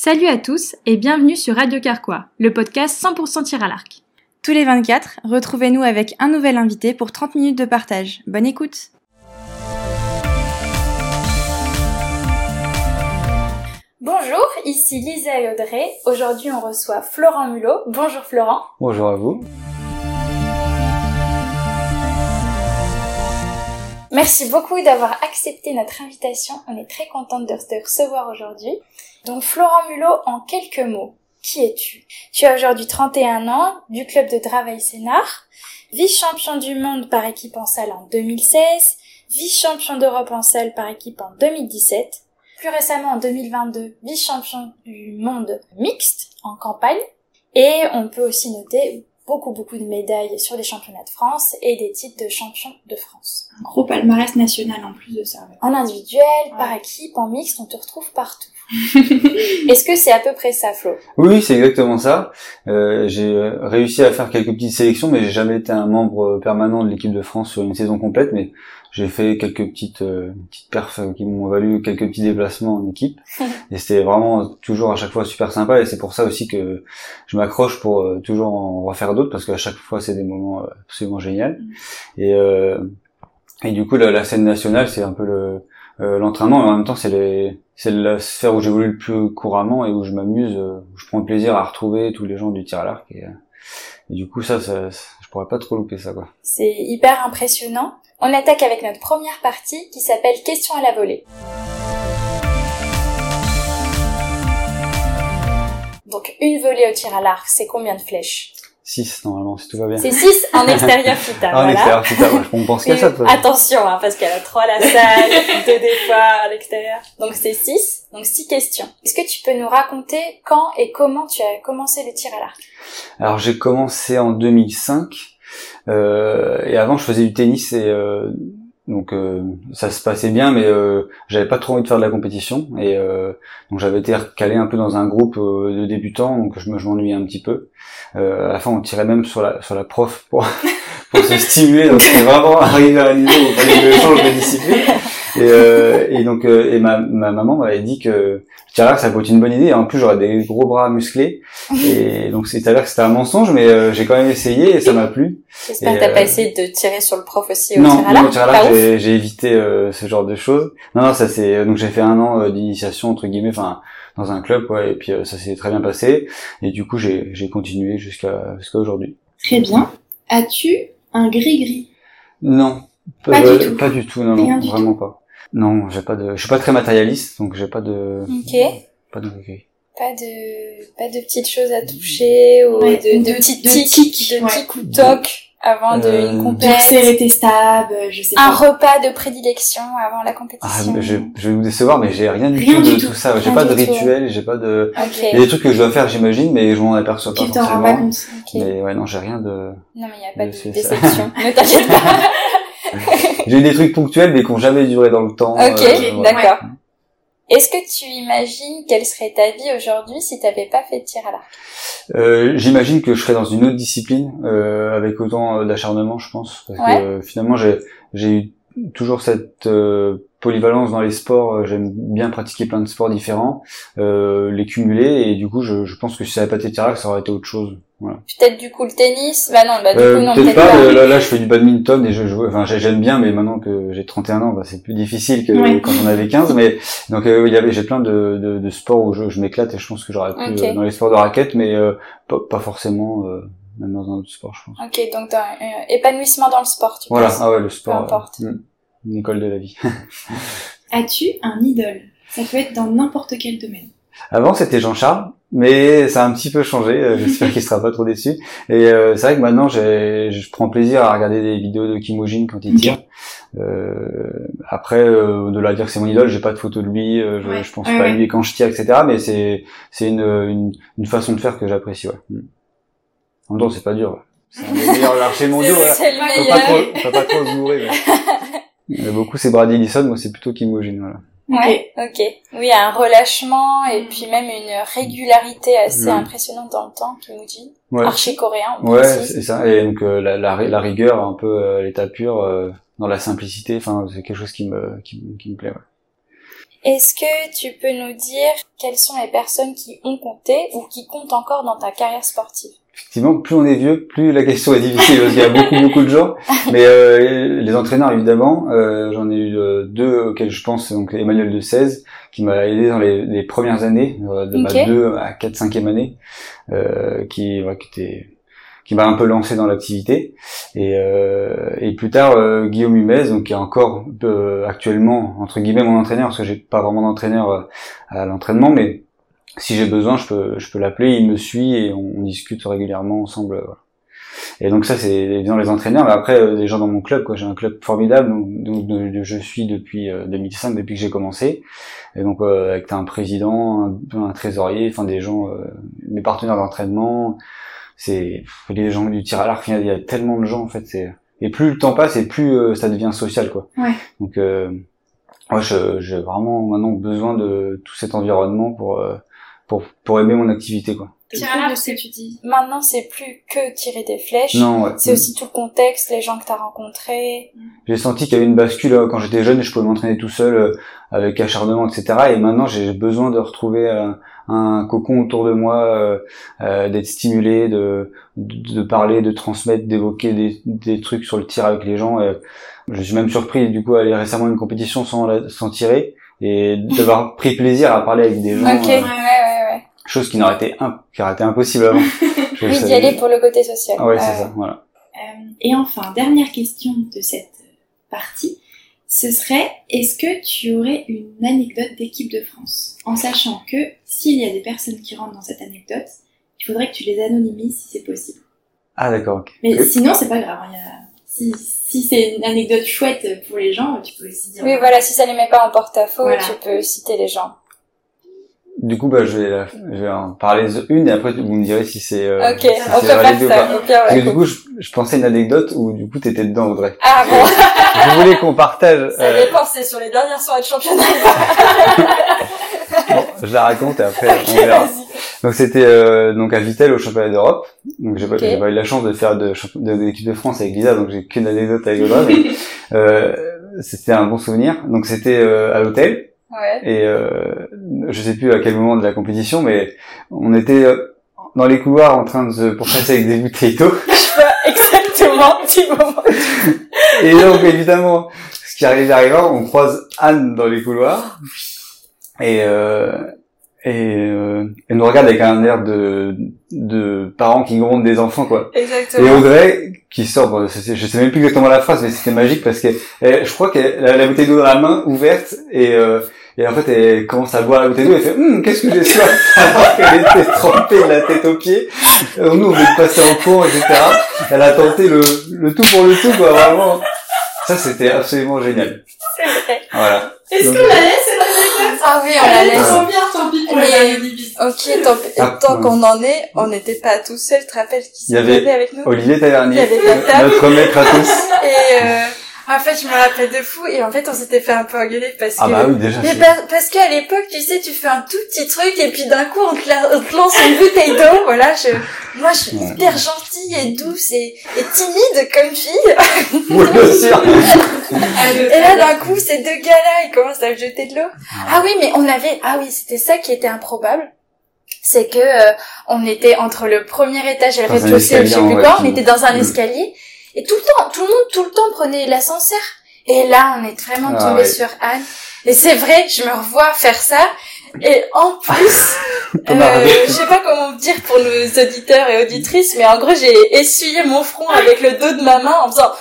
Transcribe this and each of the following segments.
Salut à tous et bienvenue sur Radio Carquois, le podcast 100% tir à l'arc. Tous les 24, retrouvez-nous avec un nouvel invité pour 30 minutes de partage. Bonne écoute Bonjour, ici Lisa et Audrey. Aujourd'hui, on reçoit Florent Mulot. Bonjour Florent. Bonjour à vous. Merci beaucoup d'avoir accepté notre invitation. On est très contente de te recevoir aujourd'hui. Donc Florent Mulot, en quelques mots, qui es-tu? Tu as aujourd'hui 31 ans, du club de travail Sénart, vice-champion du monde par équipe en salle en 2016, vice-champion d'Europe en salle par équipe en 2017, plus récemment en 2022, vice-champion du monde mixte en campagne, et on peut aussi noter beaucoup beaucoup de médailles sur les championnats de France et des titres de champion de France. Un gros palmarès national en plus de ça. En individuel, par équipe, en mixte, on te retrouve partout. Est-ce que c'est à peu près ça, Flo? Oui, c'est exactement ça. Euh, j'ai réussi à faire quelques petites sélections, mais j'ai jamais été un membre permanent de l'équipe de France sur une saison complète. Mais j'ai fait quelques petites euh, petites perfs qui m'ont valu quelques petits déplacements en équipe et c'était vraiment toujours à chaque fois super sympa et c'est pour ça aussi que je m'accroche pour euh, toujours en refaire d'autres parce qu'à chaque fois c'est des moments euh, absolument géniaux et euh, et du coup la, la scène nationale c'est un peu le l'entraînement et en même temps c'est les c'est la sphère où j'évolue le plus couramment et où je m'amuse où je prends plaisir à retrouver tous les gens du tir à l'arc. Et, et du coup ça, ça je pourrais pas trop louper ça quoi. C'est hyper impressionnant. On attaque avec notre première partie qui s'appelle Question à la volée. Donc une volée au tir à l'arc, c'est combien de flèches? 6 normalement, si tout va bien. C'est 6 en extérieur fita. en extérieur fita, on pense qu'à ça. Attention, hein, parce qu'elle a 3 à la salle, 2 des fois à l'extérieur. Donc c'est 6, donc 6 questions. Est-ce que tu peux nous raconter quand et comment tu as commencé le tir à l'arc? Alors j'ai commencé en 2005. Euh, et avant, je faisais du tennis et euh, donc euh, ça se passait bien, mais j'avais pas trop envie de faire de la compétition et donc j'avais été recalé un peu dans un groupe de débutants, donc je me m'ennuyais un petit peu. à la fin, on tirait même sur la sur la prof pour pour se stimuler, donc c'est vraiment arrivé à un niveau où il fallait que je change de discipline. Et, euh, et donc et ma, ma maman m'avait dit que tiens ça peut être une bonne idée. En plus j'aurais des gros bras musclés. Et donc c'est à dire que c'était un mensonge, mais euh, j'ai quand même essayé et ça m'a plu. J'espère que t'as pas essayé de tirer sur le prof aussi au non, tir à l'arc. tir à l'arc j'ai évité ce genre de choses. Non non ça c'est donc j'ai fait un an d'initiation entre guillemets, enfin dans un club ouais, et puis ça s'est très bien passé. Et du coup j'ai j'ai continué jusqu'à jusqu'à aujourd'hui. Très bien. As-tu un gris-gris? Non. Pas, du tout. Pas du tout, non, non vraiment pas. Non, j'ai pas de, je suis pas très matérialiste, donc j'ai pas de. Ok. Pas de. Pas de, pas de petites choses à toucher ou de, de, petites tics, de tics ou tocs avant de une compétition. stabs, je sais un pas. Un repas de prédilection avant la compétition. Ah, je, je vais vous décevoir, mais j'ai rien du tout de tout, ça. J'ai pas de rituel, j'ai pas de. Okay. Il y a des trucs que je dois faire, j'imagine, mais je m'en aperçois pas tu forcément. Rends pas compte. Okay. Mais ouais, non, j'ai rien de. Non, mais il y a pas de, de déception. ne t'inquiète pas. J'ai eu des trucs ponctuels, mais qui ont jamais duré dans le temps. Ok, euh, d'accord. Est-ce que tu imagines quelle serait ta vie aujourd'hui si tu n'avais pas fait de tir à l'arc? Euh, J'imagine que je serais dans une autre discipline euh, avec autant d'acharnement, je pense. Parce ouais. que euh, finalement, j'ai eu toujours cette euh, polyvalence dans les sports. J'aime bien pratiquer plein de sports différents, euh, les cumuler, et du coup, je, je pense que si ça n'avait pas été tir à l'arc, ça aurait été autre chose. Voilà. Peut-être du coup le tennis Bah non, bah du euh, coup non, peut-être pas. pas. Là, là, je fais du badminton et je joue. Enfin, j'aime bien, mais maintenant que j'ai 31 ans, bah, c'est plus difficile que ouais. quand on avait 15. Mais donc euh, il y avait, j'ai plein de, de, de, sports où je, je m'éclate et je pense que j'aurais pu okay. euh, dans les sports de raquette, mais euh, pas, pas, forcément même dans un autre sport, je pense. Ok, donc t'as un épanouissement dans le sport, tu Voilà, penses ah ouais, le sport. Peu importe. Une école de la vie. As-tu un idole? Ça peut être dans n'importe quel domaine. Avant, c'était Jean-Charles, mais ça a un petit peu changé. J'espère qu'il sera pas trop déçu. Et euh, c'est vrai que maintenant, je prends plaisir à regarder des vidéos de Kimojin quand il tire. Euh, après, euh, de la dire que c'est mon idole, j'ai pas de photo de lui, je, ouais. je pense ouais, pas ouais. à lui quand je tire, etc. Mais c'est c'est une, une, une façon de faire que j'apprécie. Ouais. En même temps, c'est pas dur. C'est un des meilleurs archers mondiaux. Faut pas trop, faut pas trop se bourrer. Mais... beaucoup c'est Brady Ellison, moi c'est plutôt Kimojin. Voilà. Ouais, ok. Oui, un relâchement et puis même une régularité assez Ouais. impressionnante dans le temps, Kimujin. Ouais. Archi coréen. Ouais, c'est ça. Et donc euh, la, la, la rigueur, un peu euh, l'état pur, euh, dans la simplicité. Enfin, c'est quelque chose qui me qui, me- qui me plaît. Ouais. Est-ce que tu peux nous dire quelles sont les personnes qui ont compté ou qui comptent encore dans ta carrière sportive? Effectivement, plus on est vieux, plus la question est difficile parce qu'il y a beaucoup beaucoup de gens. Mais euh, les entraîneurs évidemment, euh, j'en ai eu euh, deux auxquels je pense, donc Emmanuel de 16 qui m'a aidé dans les, les premières années, euh, de ma Ok. 2 à 4 5e année, euh, qui, ouais, qui était qui m'a un peu lancé dans l'activité et, euh, et plus tard euh, Guillaume Humez donc qui est encore euh, actuellement entre guillemets mon entraîneur parce que j'ai pas vraiment d'entraîneur à l'entraînement mais si j'ai besoin je peux je peux l'appeler il me suit et on, on discute régulièrement ensemble euh, voilà. et donc ça c'est évidemment les entraîneurs mais après euh, les gens dans mon club quoi j'ai un club formidable donc, donc, je suis depuis euh, 2005 depuis que j'ai commencé et donc euh, avec un président un, un trésorier enfin des gens euh, mes partenaires d'entraînement c'est les gens du tir à l'arc il y a tellement de gens en fait c'est et plus le temps passe et plus euh, ça devient social quoi Ouais. donc euh, moi j'ai vraiment maintenant besoin de tout cet environnement pour euh, pour pour aimer mon activité quoi C'est cool de ce que tu dis? Maintenant, c'est plus que tirer des flèches. non ouais C'est aussi tout le contexte, les gens que tu as rencontrés. j'ai senti qu'il y avait une bascule euh, quand j'étais jeune et je pouvais m'entraîner tout seul euh, avec acharnement etc et maintenant j'ai besoin de retrouver euh, un cocon autour de moi euh, euh, d'être stimulé de, de de parler de transmettre d'évoquer des, des trucs sur le tir avec les gens et je suis même surpris du coup à aller récemment à une compétition sans la- sans tirer et d'avoir pris plaisir à parler avec des gens ok, euh, ouais, ouais. Chose qui n'aurait été imp- qui aurait été impossible avant Oui, d'y aller pour le côté social. ah ouais c'est ça voilà Euh, et enfin, dernière question de cette partie, ce serait est-ce que tu aurais une anecdote d'équipe de France? En sachant que s'il y a des personnes qui rentrent dans cette anecdote, il faudrait que tu les anonymises si c'est possible. ah d'accord ok Mais sinon, c'est pas grave. hein, il y a- Si, si c'est une anecdote chouette pour les gens, tu peux aussi dire. Oui, voilà, si ça les met pas en porte-à-faux, Voilà. tu peux citer les gens. Du coup, bah, je vais, la- je vais en parler une et après vous me direz si c'est. euh, ok, si on peut validé ou faire pas. ça. Au pire, Parce que ouais, du coup, je, je pensais une anecdote où du coup t'étais dedans, Audrey. Ah bon, je voulais qu'on partage. ça euh, dépend, c'est sur les dernières soirées de championnat. bon, je la raconte et après on Ok, verra. Donc c'était euh, donc à Vitel au championnat d'Europe. Donc j'ai pas, Ok. j'ai pas eu la chance de faire de, de, de l'équipe de France avec Lisa, donc j'ai qu'une anecdote avec Audrey. mais, euh, c'était un bon souvenir. Donc c'était euh, à l'hôtel. Ouais. et euh, je sais plus à quel moment de la compétition, mais on était euh, dans les couloirs en train de se pourchasser avec des bouteilles d'eau. Exactement, du moment. Et donc évidemment, ce qui arrive arrivant, on croise Anne dans les couloirs et euh, et euh, elle nous regarde avec un air de de parents qui grondent des enfants quoi. Et Exactement. Audrey qui sort, bon, je sais je sais même plus exactement la phrase, mais c'était magique parce que elle- je crois qu'elle a la bouteille d'eau dans la main ouverte et euh, et en fait elle commence à boire la bouteille d'eau et elle fait Hum, qu'est-ce que j'ai soif alors qu'elle était trempée de la tête aux pieds. Euh, Nous on veut passer en cours etc. Elle a tenté le le tout pour le tout quoi vraiment. Ça c'était absolument génial. C'est vrai. Voilà. Est-ce qu'on la laisse Ah oui, on la Elle est laisse. trop bien, tant pis pour. Ok, tant, Ah, tant ouais. qu'on en est, on n'était pas tout seul, tu te rappelles qui Il y avait- s'était avec nous? Olivier Tavernier, Il y avait Tata. notre maître à tous. Et euh, en fait, je me rappelle de fou, et en fait, on s'était fait un peu engueuler parce Ah que... bah oui déjà. Mais par- parce qu'à l'époque, tu sais, tu fais un tout petit truc et puis d'un coup on te, la- on te lance une bouteille d'eau. Voilà, je, moi je suis Ouais. hyper gentille et douce et, et timide comme fille. Oui, bien sûr. Et là d'un coup, ces deux gars-là, ils commencent à me jeter de l'eau. Ah oui, mais on avait, ah oui, c'était ça qui était improbable. C'est que euh, on était entre le premier étage et le rez-de-chaussée, je sais plus quoi. On était dans un escalier et tout le temps, tout le monde, tout le temps prenait l'ascenseur. Et là, on est vraiment Ah tombé ouais. sur Anne. Et c'est vrai, je me revois faire ça. Et en plus, euh, je sais pas comment dire pour nos auditeurs et auditrices, mais en gros, j'ai essuyé mon front avec le dos de ma main en faisant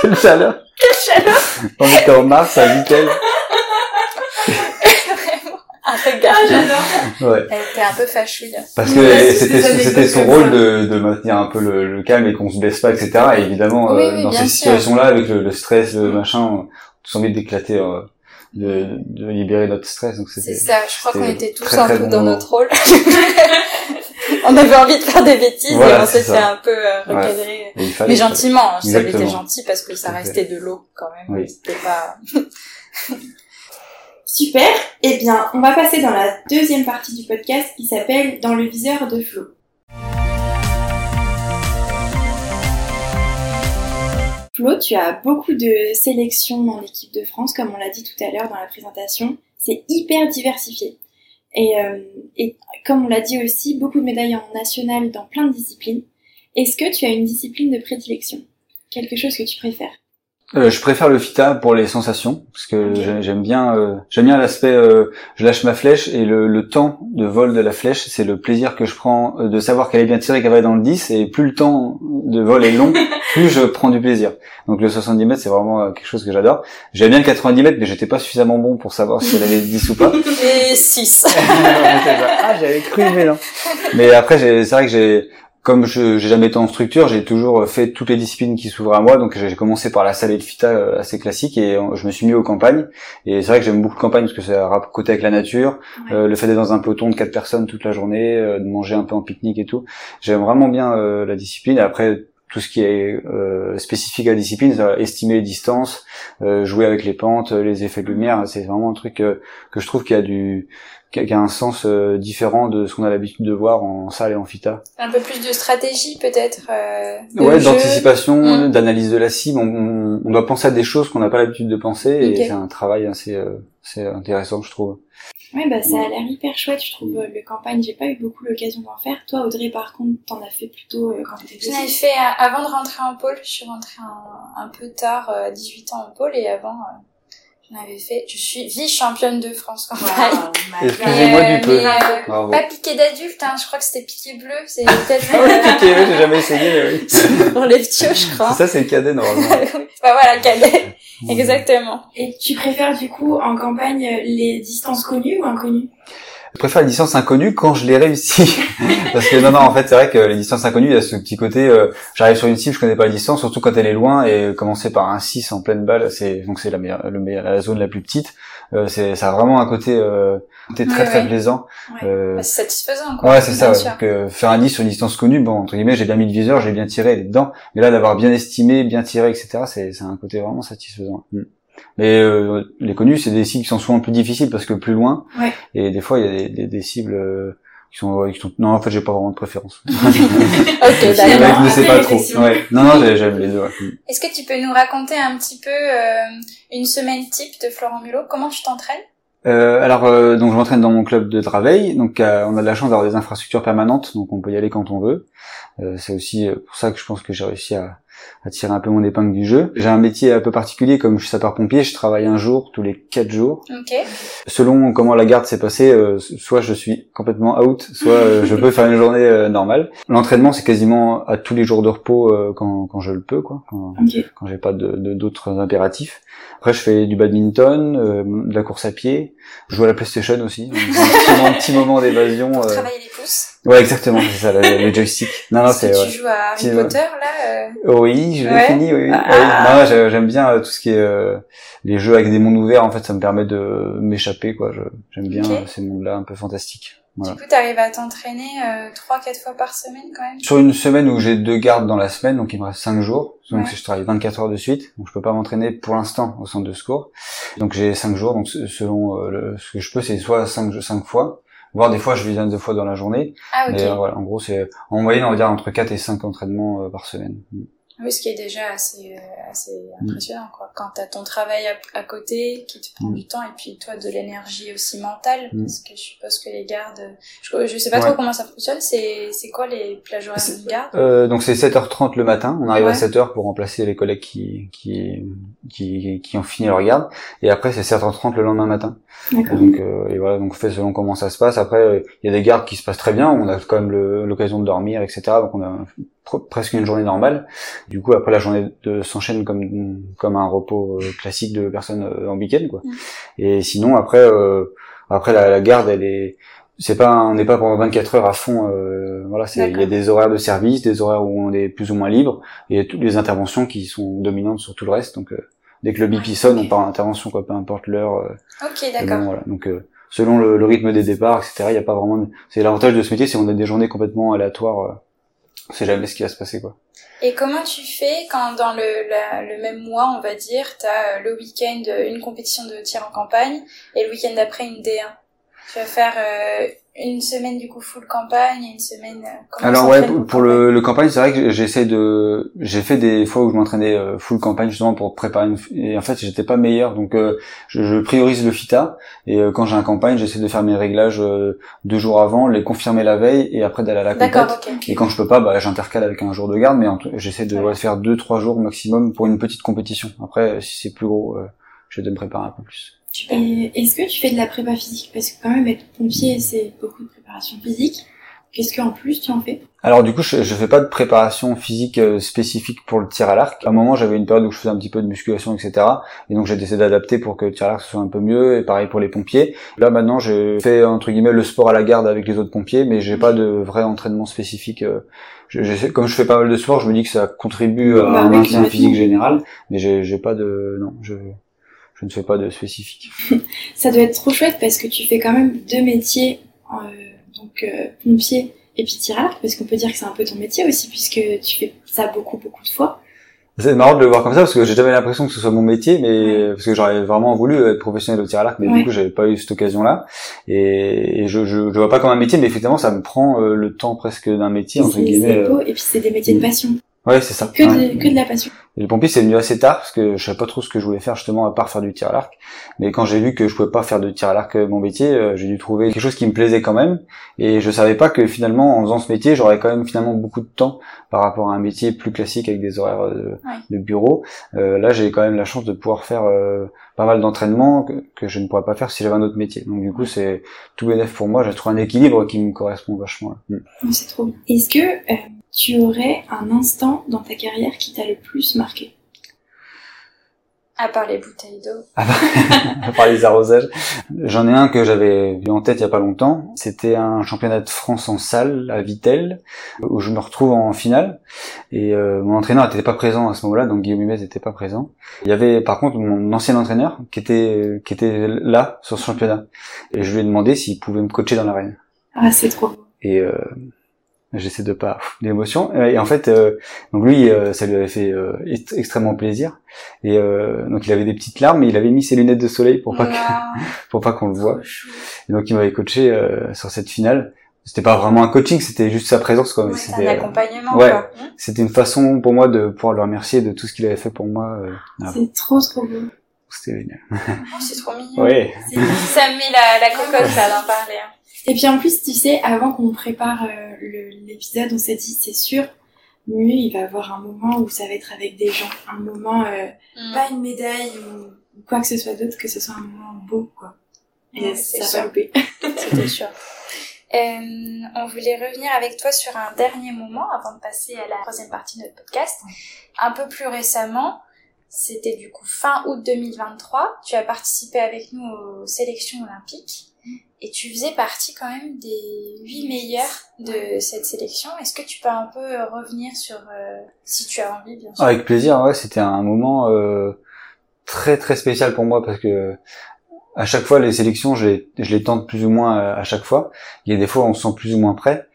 Quelle chaleur. quelle chaleur On était en mars à Vitel. un regard. Ah, j'adore. Ouais. Elle était un peu fachouille. Parce que c'était son rôle de, de maintenir un peu le, le calme et qu'on se baisse pas, etc. Et évidemment, Oui, euh, oui, dans ces situations-là, avec le, le stress, le machin, on a tous envie d'éclater, euh, de, de libérer notre stress. Donc C'est ça, je crois qu'on était tous très, un très peu bon dans moment. notre rôle. on avait envie de faire des bêtises Voilà, et on c'est s'est fait un peu euh, recadrer. Mais gentiment, hein, ça avait été gentil parce que ça restait de l'eau quand même. Oui. C'était pas... Super. Eh bien, on va passer dans la deuxième partie du podcast qui s'appelle Dans le viseur de Flo. Flo, tu as beaucoup de sélections dans l'équipe de France, comme on l'a dit tout à l'heure dans la présentation. C'est hyper diversifié. Et, euh, et comme on l'a dit aussi, beaucoup de médailles en national dans plein de disciplines. Est-ce que tu as une discipline de prédilection? Quelque chose que tu préfères? Euh, je préfère le fita pour les sensations parce que j'aime bien euh, j'aime bien l'aspect euh, je lâche ma flèche et le, le, temps de vol de la flèche c'est le plaisir que je prends euh, de savoir qu'elle est bien tirée qu'elle va dans le 10 et plus le temps de vol est long plus je prends du plaisir. Donc le 70 mètres c'est vraiment quelque chose que j'adore. J'aime bien le 90 mètres mais j'étais pas suffisamment bon pour savoir si elle avait 10 ou pas. Et 6 ah j'avais cru mais non. Mais après c'est vrai que j'ai comme je j'ai jamais été en structure, j'ai toujours fait toutes les disciplines qui s'ouvrent à moi. Donc j'ai commencé par la salle et le fita euh, assez classique et euh, je me suis mis aux campagnes. Et c'est vrai que j'aime beaucoup le campagne parce que c'est à côté avec la nature, euh, le fait d'être dans un peloton de quatre personnes toute la journée, de manger un peu en pique-nique et tout. J'aime vraiment bien la discipline. Et après tout ce qui est spécifique à la discipline, estimer les distances, jouer avec les pentes, les effets de lumière, c'est vraiment un truc que je trouve qu'il y a du qui a, un sens euh, différent de ce qu'on a l'habitude de voir en salle et en fita. Un peu plus de stratégie peut-être. Euh, ouais, d'anticipation, mmh. d'analyse de la cible. On, on, doit penser à des choses qu'on n'a pas l'habitude de penser et c'est un travail assez, euh, intéressant, je trouve. Ouais, bah ça a l'air hyper chouette, je trouve, le campagne. J'ai pas eu beaucoup l'occasion d'en faire. Toi, Audrey, par contre, t'en as fait plutôt euh, quand t'étais J'en ai fait euh, avant de rentrer en pôle. Je suis rentrée un, un peu tard, 18 ans en pôle, et avant, avait fait. Je suis vice-championne de France. Excusez-moi du peu. Euh, pas piqué d'adulte, hein. Je crois que c'était piqué bleu. C'est peut-être. ah oui, piqué, j'ai jamais essayé, mais oui. Pour les ptios, je crois. Ça, c'est le cadet, normalement. bah voilà, cadet. Exactement. Et tu préfères, du coup, en campagne, les distances connues ou inconnues? Je préfère les distances inconnues quand je les réussis. Parce que non, non, en fait, c'est vrai que les distances inconnues, il y a ce petit côté, euh, j'arrive sur une cible, je connais pas la distance, surtout quand elle est loin, et commencer par un 6 en pleine balle, c'est donc c'est la meilleure, le la zone la plus petite. Euh, c'est ça a vraiment un côté, euh, côté très très plaisant. Euh, bah, c'est satisfaisant. Quoi, ouais, c'est ça. Donc, euh, faire un 10 sur une distance connue, bon entre guillemets, j'ai bien mis le viseur, j'ai bien tiré, dedans. Mais là, d'avoir bien estimé, bien tiré, etc., c'est c'est un côté vraiment satisfaisant. Mm. Mais euh, les connus, c'est des cibles qui sont souvent plus difficiles parce que plus loin. Ouais. Et des fois, il y a des, des, des cibles euh, qui sont, qui sont... Non, en fait, j'ai pas vraiment de préférence. ok, d'accord. Je sais pas trop. Ouais. Non, non, j'aime les deux. Est-ce que tu peux nous raconter un petit peu euh, une semaine type de Florent Mulot Comment tu t'entraînes euh, alors euh, donc je m'entraîne dans mon club de travail, donc euh, on a de la chance d'avoir des infrastructures permanentes, donc on peut y aller quand on veut. Euh, c'est aussi pour ça que je pense que j'ai réussi à, à tirer un peu mon épingle du jeu. J'ai un métier un peu particulier, comme je suis sapeur-pompier, je travaille un jour tous les quatre jours. Okay. Selon comment la garde s'est passée, euh, soit je suis complètement out, soit euh, je peux faire une journée euh, normale. L'entraînement, c'est quasiment à tous les jours de repos quand, quand je le peux, quoi, quand, quand j'ai pas de d'autres impératifs. Après, je fais du badminton, de la course à pied. Je joue à la PlayStation aussi. un petit, moment d'évasion. travailler les pouces. Ouais, exactement, c'est ça, le, joystick. Non, non, c'est. Tu joues à Harry Potter là euh... Oui, je l'ai fini. Oui. Ah. Non, j'aime bien euh, tout ce qui est euh, les jeux avec des mondes ouverts. En fait, ça me permet de m'échapper, quoi. J'aime bien euh, ces mondes-là un peu fantastiques. Voilà. Du coup, t'arrives à t'entraîner trois, quatre fois par semaine quand même? Sur une semaine où j'ai deux gardes dans la semaine, donc il me reste cinq jours. Donc je travaille 24 heures de suite, donc je peux pas m'entraîner pour l'instant au centre de secours. Donc j'ai cinq jours, donc selon le, ce que je peux, c'est soit cinq, cinq fois, voire des fois je viens deux fois dans la journée. Ah, ok. Mais euh, voilà, en gros, c'est en moyenne, on va dire entre 4 et 5 entraînements euh, par semaine. Mm. Oui, ce qui est déjà assez, euh, assez mm. impressionnant, quoi. Quand t'as ton travail à, côté, qui te prend mm. du temps, et puis toi, de l'énergie aussi mentale, parce que je suppose que les gardes, je, je sais pas trop comment ça fonctionne, c'est, c'est quoi les plages horaires de garde? Euh, donc c'est 7h30 le matin, on arrive à 7h pour remplacer les collègues qui, qui, qui, qui ont fini leur garde, et après c'est 7h30 le lendemain matin. Donc euh, et voilà, donc on fait selon comment ça se passe. Après, il y a des gardes qui se passent très bien, on a quand même l'occasion de dormir, etc. Donc on a presque une journée normale. Du coup, après la journée de, s'enchaîne comme comme un repos euh, classique de personnes euh, en week-end, quoi. Et sinon, après, euh, après la, garde, elle est c'est pas on n'est pas pendant 24 heures à fond euh, voilà c'est il y a des horaires de service des horaires où on est plus ou moins libre et toutes les interventions qui sont dominantes sur tout le reste. Donc dès que le bip sonne on part en intervention quoi peu importe l'heure ok d'accord. voilà. Donc selon le, rythme des départs etc il y a pas vraiment c'est l'avantage de ce métier c'est qu'on a des journées complètement aléatoires on sait jamais ce qui va se passer quoi. Et comment tu fais quand dans le, le même mois, on va dire, tu as euh, le week-end une compétition de tir en campagne et le week-end d'après une D1 Tu vas faire euh, une semaine du coup full campagne et une semaine. euh, comment Alors ouais, pour, pour le, le campagne, c'est vrai que j'essaie de, j'ai fait des fois où je m'entraînais euh, full campagne justement pour préparer une, et en fait j'étais pas meilleur, donc euh, je, je priorise le fita et euh, quand j'ai un campagne, j'essaie de faire mes réglages euh, deux jours avant, les confirmer la veille et après d'aller à la compète. D'accord, ok. Et quand je peux pas, bah, j'intercale avec un jour de garde, mais j'essaie de Ouais. ouais, faire deux trois jours maximum pour une petite compétition. Après, si c'est plus gros, euh, je vais me préparer un peu plus. Est-ce que tu fais de la prépa physique? Parce que quand même être pompier, c'est beaucoup de préparation physique. Qu'est-ce qu'en plus tu en fais? Alors du coup, je, je fais pas de préparation physique euh, spécifique pour le tir à l'arc. À un moment, j'avais une période où je faisais un petit peu de musculation, etc. Et donc j'ai décidé d'adapter pour que le tir à l'arc soit un peu mieux. Et pareil pour les pompiers. Là maintenant, j'ai fait entre guillemets le sport à la garde avec les autres pompiers, mais j'ai pas de vrai entraînement spécifique. euh, je- j'essaie- comme je fais pas mal de sport, je me dis que ça contribue à Bah un maintien physique général, mais j'ai j'ai pas de non, je je ne fais pas de spécifique. Ça doit être trop chouette parce que tu fais quand même deux métiers, euh, donc euh, pompier et puis tir à l'arc, parce qu'on peut dire que c'est un peu ton métier aussi, puisque tu fais ça beaucoup, beaucoup de fois. C'est marrant de le voir comme ça parce que j'ai jamais l'impression que ce soit mon métier, mais parce que j'aurais vraiment voulu être professionnel au tir à l'arc, mais Ouais. du coup j'avais pas eu cette occasion-là. Et, et je, je, je vois pas comme un métier, mais effectivement ça me prend euh, le temps presque d'un métier entre guillemets. euh. beau, et puis c'est des métiers de passion. Ouais, c'est ça. Que, Ouais. de, que de la passion. Le pompier c'est venu assez tard parce que je savais pas trop ce que je voulais faire justement à part faire du tir à l'arc. Mais quand j'ai vu que je pouvais pas faire de tir à l'arc euh, mon métier, euh, j'ai dû trouver quelque chose qui me plaisait quand même. Et je savais pas que finalement en faisant ce métier, j'aurais quand même finalement beaucoup de temps par rapport à un métier plus classique avec des horaires euh, de bureau. Euh, là, j'ai quand même la chance de pouvoir faire euh, pas mal d'entraînements que, que je ne pourrais pas faire si j'avais un autre métier. Donc du coup, c'est tout bénéf pour moi. J'ai trouvé un équilibre qui me correspond vachement. Mm. C'est trop bien. Est-ce que euh, tu aurais un instant dans ta carrière qui t'a le plus marqué À part les bouteilles d'eau. à part les arrosages. J'en ai un que j'avais vu en tête il y a pas longtemps. C'était un championnat de France en salle à Vitel, où je me retrouve en finale. Et euh, mon entraîneur n'était pas présent à ce moment-là, donc Guillaume Humez n'était pas présent. Il y avait par contre mon ancien entraîneur qui était qui était là sur ce championnat. Et je lui ai demandé s'il pouvait me coacher dans l'arène. Ah, c'est trop beau. Et euh, j'essaie de pas l'émotion. Et en fait, euh, donc lui, euh, ça lui avait fait euh, ext- extrêmement plaisir. Et euh, donc il avait des petites larmes, mais il avait mis ses lunettes de soleil pour pas que, pour pas qu'on le voit. Et donc il m'avait coaché euh, sur cette finale. C'était pas vraiment un coaching, c'était juste sa présence quoi. Ouais, c'était un euh, accompagnement, ouais. quoi. Hmm c'était une façon pour moi de pouvoir le remercier de tout ce qu'il avait fait pour moi. euh. C'est trop, trop beau. C'était génial. Oh, c'est trop mignon. Ouais. Ça me met la, la cocotte, là, d'en parler. hein. Et puis en plus, tu sais, avant qu'on prépare euh, l'épisode, on s'est dit, c'est sûr, lui, il va avoir un moment où ça va être avec des gens. Un moment, euh, Hmm. pas une médaille ou, quoi que ce soit d'autre, que ce soit un moment beau, quoi. Et Ouais, ça va louper. C'était sûr. Euh, on voulait revenir avec toi sur un dernier moment avant de passer à la troisième partie de notre podcast. Un peu plus récemment, c'était du coup fin août 2023, tu as participé avec nous aux sélections olympiques et tu faisais partie quand même des huit meilleurs de cette sélection. Est-ce que tu peux un peu revenir sur, euh, si tu as envie bien sûr? Avec plaisir, ouais, c'était un moment euh, très très spécial pour moi parce que à chaque fois les sélections, je les, je les tente plus ou moins euh, à chaque fois. Il y a des fois où on se sent plus ou moins prêt.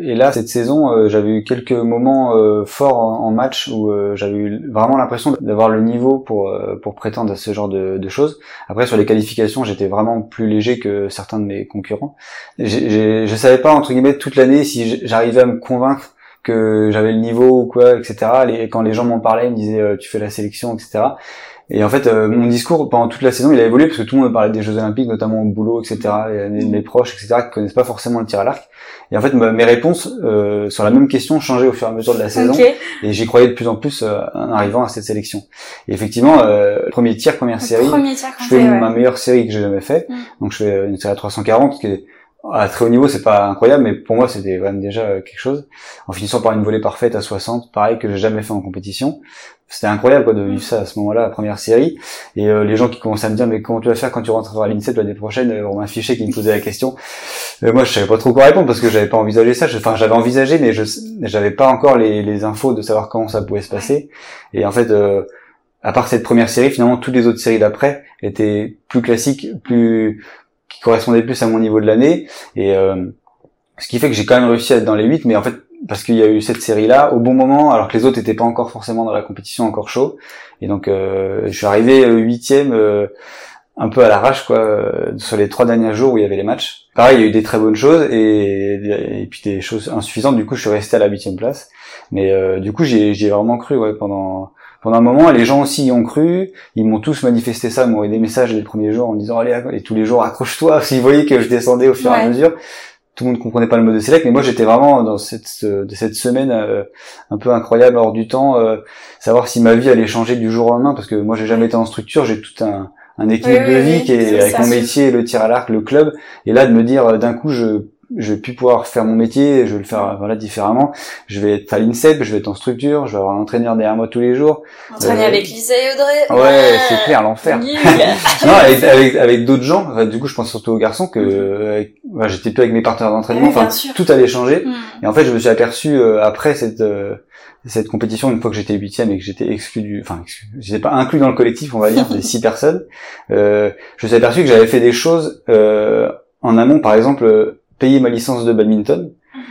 Et là, cette saison, euh, j'avais eu quelques moments euh, forts en, match où euh, j'avais eu vraiment l'impression d'avoir le niveau pour pour prétendre à ce genre de, choses. Après, sur les qualifications, j'étais vraiment plus léger que certains de mes concurrents. Je savais pas entre guillemets toute l'année si j'arrivais à me convaincre que j'avais le niveau ou quoi, etc. Les- quand les gens m'en parlaient, ils me disaient tu fais la sélection, etc. Et en fait, euh, mon discours pendant toute la saison, il a évolué parce que tout le monde parlait des Jeux Olympiques, notamment au boulot, etc. Et mes, mes proches, etc. qui connaissent pas forcément le tir à l'arc. Et en fait, ma- mes réponses euh, sur la même question changeaient au fur et à mesure de la saison. Et j'y croyais de plus en plus euh, en arrivant à cette sélection. Et effectivement, euh, premier tir, première série, premier tir je fais ouais. ma meilleure série que j'ai jamais fait. Mm. Donc je fais une série à 340 qui est à très haut niveau, c'est pas incroyable, mais pour moi c'était quand même déjà euh, quelque chose. En finissant par une volée parfaite à 60, pareil que j'ai jamais fait en compétition. C'était incroyable quoi, de vivre ça à ce moment-là, la première série. Et euh, les gens qui commençaient à me dire mais comment tu vas faire quand tu rentreras à l'INSEP l'année prochaine euh, On m'a affiché qui me posait la question. Euh, moi je savais pas trop quoi répondre parce que j'avais pas envisagé ça. Enfin j'avais envisagé mais je j'avais pas encore les, les infos de savoir comment ça pouvait se passer. Et en fait euh, à part cette première série, finalement toutes les autres séries d'après étaient plus classiques, plus qui correspondaient plus à mon niveau de l'année. Et euh, ce qui fait que j'ai quand même réussi à être dans les 8, mais en fait parce qu'il y a eu cette série-là au bon moment, alors que les autres étaient pas encore forcément dans la compétition encore chaud. Et donc euh, je suis arrivé euh, huitième euh, un peu à l'arrache quoi euh, sur les trois derniers jours où il y avait les matchs. Pareil, il y a eu des très bonnes choses et, et puis des choses insuffisantes. Du coup, je suis resté à la huitième place. Mais euh, du coup, j'ai vraiment cru ouais, pendant pendant un moment. Les gens aussi y ont cru. Ils m'ont tous manifesté ça, m'ont envoyé des messages les premiers jours en disant allez et tous les jours accroche-toi. S'ils voyaient que je descendais au fur et à mesure, tout le monde comprenait pas le mode de select, mais moi j'étais vraiment dans cette de cette semaine euh, un peu incroyable hors du temps, euh, savoir si ma vie allait changer du jour au lendemain, parce que moi j'ai jamais été en structure, j'ai tout un, un équilibre de vie qui est, avec mon métier, le tir à l'arc, le club, et là de me dire euh, d'un coup je je vais plus pouvoir faire mon métier, je vais le faire voilà différemment. Je vais être à l'INSEP, je vais être en structure, je vais avoir un entraîneur derrière moi tous les jours. Entraîner euh, avec Lisa et Audrey. Ouais, c'est clair, l'enfer. non, avec avec, avec d'autres gens. Enfin, du coup, je pense surtout aux garçons que euh, j'étais plus avec mes partenaires d'entraînement. enfin, tout allait changer. Mm. Et en fait, je me suis aperçu euh, après cette cette compétition une fois que j'étais huitième et que j'étais exclu du, enfin, j'étais pas inclus dans le collectif, on va dire, des six personnes. je me suis aperçu que j'avais fait des choses en amont, par exemple payer ma licence de badminton, mhm.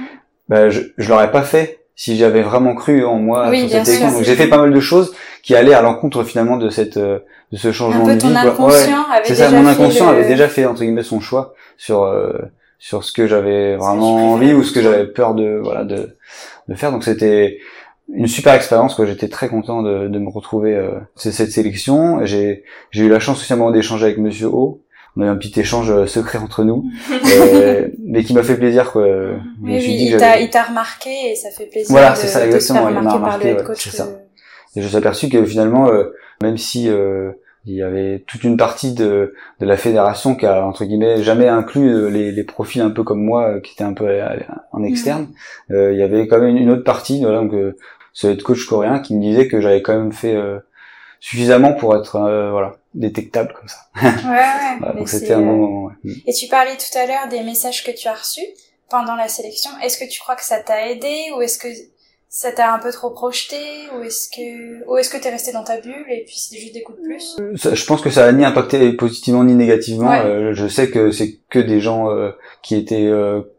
bah, je, je l'aurais pas fait si j'avais vraiment cru en moi oui, sur cette Donc j'ai fait pas mal de choses qui allaient à l'encontre finalement de cette euh, de ce changement Un peu ton de vie. Inconscient avait c'est ça, mon inconscient avait déjà fait entre guillemets son choix sur euh, sur ce que j'avais vraiment envie ou ce que j'avais peur de voilà de de faire. Donc c'était une super expérience quoi. J'étais très content de, de me retrouver euh, cette sélection. J'ai j'ai eu la chance aussi à un moment d'échanger avec monsieur O on a eu un petit échange euh, secret entre nous, euh, mais qui m'a fait plaisir quoi. Oui, oui il t'a il t'a remarqué et ça fait plaisir. Voilà, c'est ça exactement. il m'a remarqué. Ouais, c'est ça. Et je me suis aperçu que finalement, euh, même si euh, il y avait toute une partie de, de la fédération qui a entre guillemets jamais inclus les, les profils un peu comme moi qui étaient un peu en externe. il y avait quand même une autre partie, voilà, donc ce coach coréen qui me disait que j'avais quand même fait suffisamment pour être voilà détectable comme ça. Ouais, ouais. donc c'était un moment. Ouais. Et tu parlais tout à l'heure des messages que tu as reçus pendant la sélection. Est-ce que tu crois que ça t'a aidé ou est-ce que ça t'a un peu trop projeté ou est-ce que ou est-ce que t'es resté dans ta bulle et puis c'était juste des coups de plus? Euh, Je pense que ça a ni impacté positivement ni négativement. Euh, je sais que c'est que des gens euh, qui étaient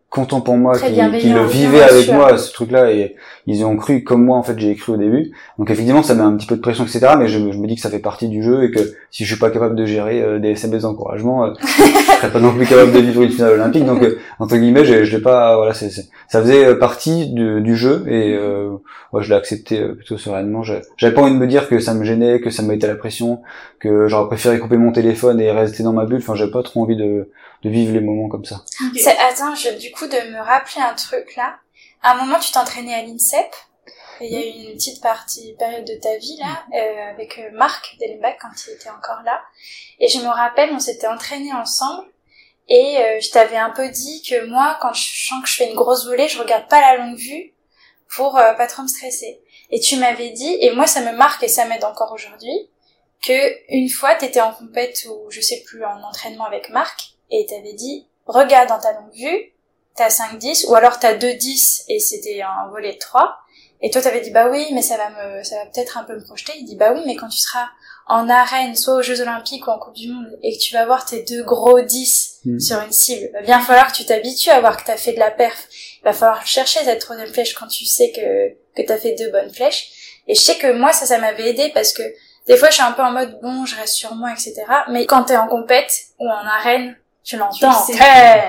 content pour moi, qui, qui, le vivaient avec moi, ce truc-là, et ils ont cru comme moi, en fait, j'ai cru au début. Donc effectivement, ça met un petit peu de pression, etc. Mais je, je, me dis que ça fait partie du jeu et que si je suis pas capable de gérer euh, des SMS d'encouragement, euh, je serais pas non plus capable de vivre une finale olympique. Donc euh, entre guillemets, je, je l'ai pas, voilà, c'est, ça faisait partie du, du jeu et euh, ouais, je l'ai accepté plutôt sereinement. J'avais pas envie de me dire que ça me gênait, que ça me mettait la pression, que j'aurais préféré couper mon téléphone et rester dans ma bulle. Enfin, j'avais pas trop envie de de vivre les moments comme ça. Attends, je, du coup, de me rappeler un truc là. À un moment, tu t'entraînais à l'INSEP. Il y a eu une petite partie, période de ta vie là, euh, avec euh, Marc Dellenbach quand il était encore là. Et je me rappelle, on s'était entraînés ensemble. Et euh, je t'avais un peu dit que moi, quand je sens que je fais une grosse volée, je regarde pas la longue vue pour euh, pas trop me stresser. Et tu m'avais dit, et moi ça me marque et ça m'aide encore aujourd'hui, que une fois t'étais en compète ou je sais plus en entraînement avec Marc et t'avais dit regarde dans ta longue vue, t'as 5-10 ou alors t'as 2-10 et c'était un volet de 3 et toi t'avais dit bah oui mais ça va me ça va peut-être un peu me projeter. Il dit bah oui mais quand tu seras en arène soit aux Jeux Olympiques ou en Coupe du Monde et que tu vas voir tes deux gros 10 hmm. sur une cible va bien falloir que tu t'habitues à voir que t'as fait de la perf. Il va falloir chercher cette troisième flèche quand tu sais que que t'as fait deux bonnes flèches. Et je sais que moi ça ça m'avait aidé parce que des fois je suis un peu en mode bon je reste sur moi etc mais quand t'es en compète ou en arène tu l'entends, tu,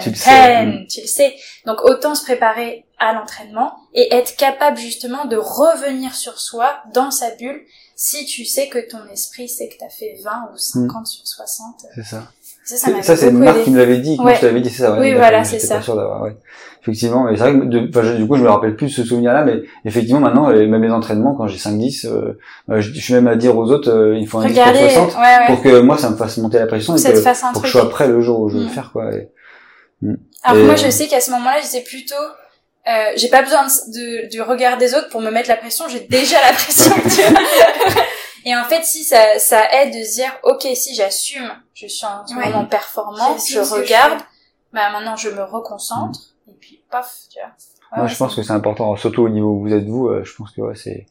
tu, le sais. Mm. tu le sais. Donc autant se préparer à l'entraînement et être capable justement de revenir sur soi dans sa bulle si tu sais que ton esprit sait que tu as fait 20 ou 50 mm. sur 60. C'est ça. Ça, ça, c'est Marc qui me l'avait dit, quand je t'avais dit, c'est ça. Ouais, oui, voilà, c'est ça. Pas sûr d'avoir, ouais. Effectivement, mais c'est vrai que de, du coup, je me rappelle plus ce souvenir-là, mais effectivement, maintenant, euh, même les entraînements, quand j'ai 5-10, euh, euh, je, suis même à dire aux autres, euh, il faut un 10 pour 60, pour que moi, ça me fasse monter la pression, et que, pour que je sois prêt le jour où je veux le mm. faire, quoi. Et, mm. Alors moi, je sais qu'à ce moment-là, je disais plutôt, euh, j'ai pas besoin de, du regard des autres pour me mettre la pression, j'ai déjà la pression. Et en fait, si ça, ça aide de se dire, ok, si j'assume, je suis en ce moment performant, je regarde, bah maintenant je me reconcentre, et puis paf, tu vois. Moi, je pense que c'est important, surtout au niveau où vous êtes vous, euh, je pense que ouais, c'est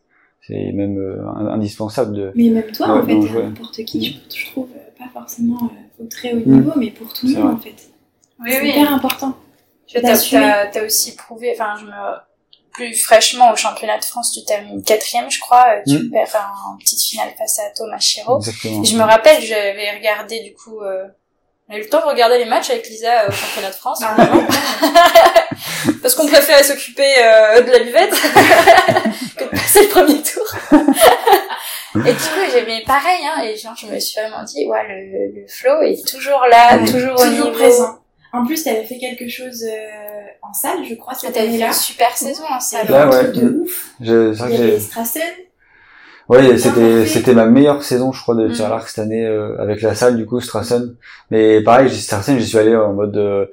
c'est même euh, indispensable de. Mais même toi, en fait, n'importe qui, je, trouve, euh, pas forcément au très haut niveau, mm. mais pour tout le monde, en fait. Oui, c'est hyper important. Tu as, as, aussi prouvé, enfin, je me plus fraîchement au championnat de France, tu termines quatrième, je crois. euh, Tu Mm. perds en petite finale face à Thomas Chéreau. Exactement. Je me rappelle, j'avais regardé du coup. Euh, on a eu le temps de regarder les matchs avec Lisa euh, au championnat de France, Ah, parce qu'on préférait s'occuper euh, de la buvette que de passer le premier tour. et du coup, j'avais pareil, hein, et genre, je me suis vraiment dit, ouais, le, le flow est toujours là, Oui. toujours au Toujours niveau. présent. En plus, tu avais fait quelque chose euh, en salle, je crois, cette fait une super saison en salle. Ouais, un ouais. truc de ouf. Je- C'est vrai Il que y j'ai- avait Strassen. Ouais, c'était c'était ma meilleure saison, je crois, de tir à Mm. l'arc cette année euh, avec la salle du coup Strassen. Mais pareil, Strassen, j'y suis allé en mode, euh,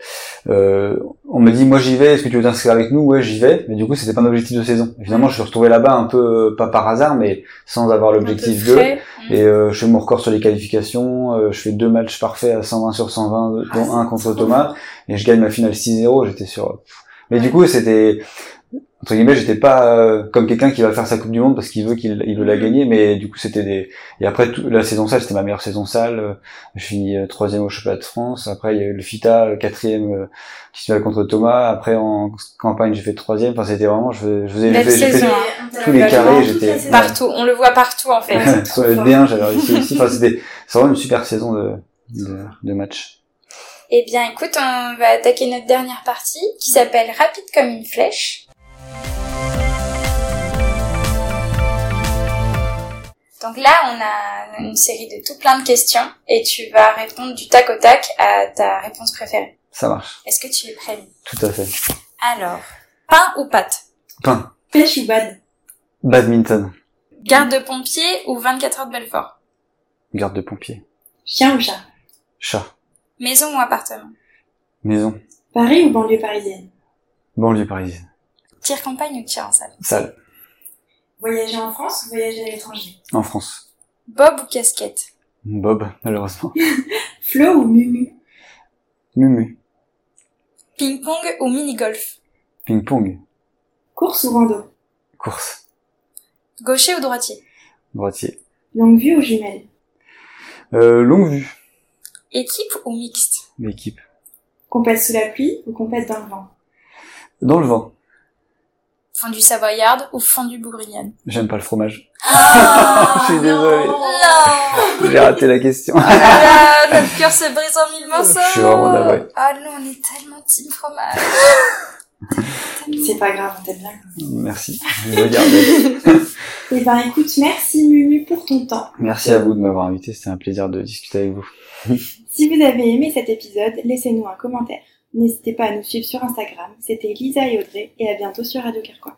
euh, on me dit moi j'y vais, est-ce que tu veux t'inscrire avec nous? Ouais, j'y vais. Mais du coup, c'était pas un objectif de saison. Et finalement, je suis retrouvé là-bas un peu euh, pas par hasard, mais sans avoir l'objectif de. Et euh, je fais mon record sur les qualifications, euh, je fais deux matchs parfaits à 120 sur 120, Ah, dont c'est un contre Thomas, et je gagne ma finale 6-0, j'étais sur... Mais du coup, c'était... Entre guillemets, j'étais pas euh, comme quelqu'un qui va faire sa Coupe du Monde parce qu'il veut qu'il il veut la gagner, mais du coup, c'était des... Et après, tout, la saison salle, c'était ma meilleure saison salle. euh, Je finis euh, troisième au championnat de France. Après, il y a eu le FITA, euh, quatrième euh, qui se contre Thomas. Après, en campagne, j'ai fait troisième. Enfin, c'était vraiment... Je, fais- je faisais... Fait- j'ai fait- saison. tous les carrés, j'étais- saison. Partout, on le voit partout en fait. Ouais. Sur le D1, j'avais réussi aussi. Enfin, c'était c'est vraiment une super saison de, de, de match. Eh bien, écoute, on va attaquer notre dernière partie qui s'appelle Rapide comme une flèche. Donc là, on a une série de tout plein de questions et tu vas répondre du tac au tac à ta réponse préférée. Ça marche. Est-ce que tu es prêt? Tout à fait. Alors, pain ou pâte? Pain. Pêche ou bad? Badminton. Garde de pompier ou 24 heures de Belfort? Garde de pompier. Chien ou chat? Chat. Maison ou appartement? Maison. Paris ou banlieue parisienne? Banlieue parisienne. Tir campagne ou tir en salle? Salle. Voyager en France ou voyager à l'étranger En France. Bob ou casquette Bob, malheureusement. Flo ou Mumu Mumu. Ping-pong ou mini-golf Ping-pong. Course ou rando Course. Gaucher ou droitier Droitier. Longue vue ou jumelle Euh, longue vue. Équipe ou mixte L'équipe. Compète sous la pluie ou compète dans le vent Dans le vent. Fondue savoyarde ou fondue bourguignonne J'aime pas le fromage. Ah, Je suis désolé. Non J'ai raté la question. Ah, Notre cœur se brise en mille morceaux Je suis vraiment navré. Ah non, on est tellement team fromage C'est pas grave, on t'aime bien. Merci. Je vais garder. Eh ben écoute, merci Mumu pour ton temps. Merci à vous de m'avoir invité. C'était un plaisir de discuter avec vous. Si vous avez aimé cet épisode, laissez-nous un commentaire. N'hésitez pas à nous suivre sur Instagram. C'était Lisa et Audrey et à bientôt sur Radio Carquois.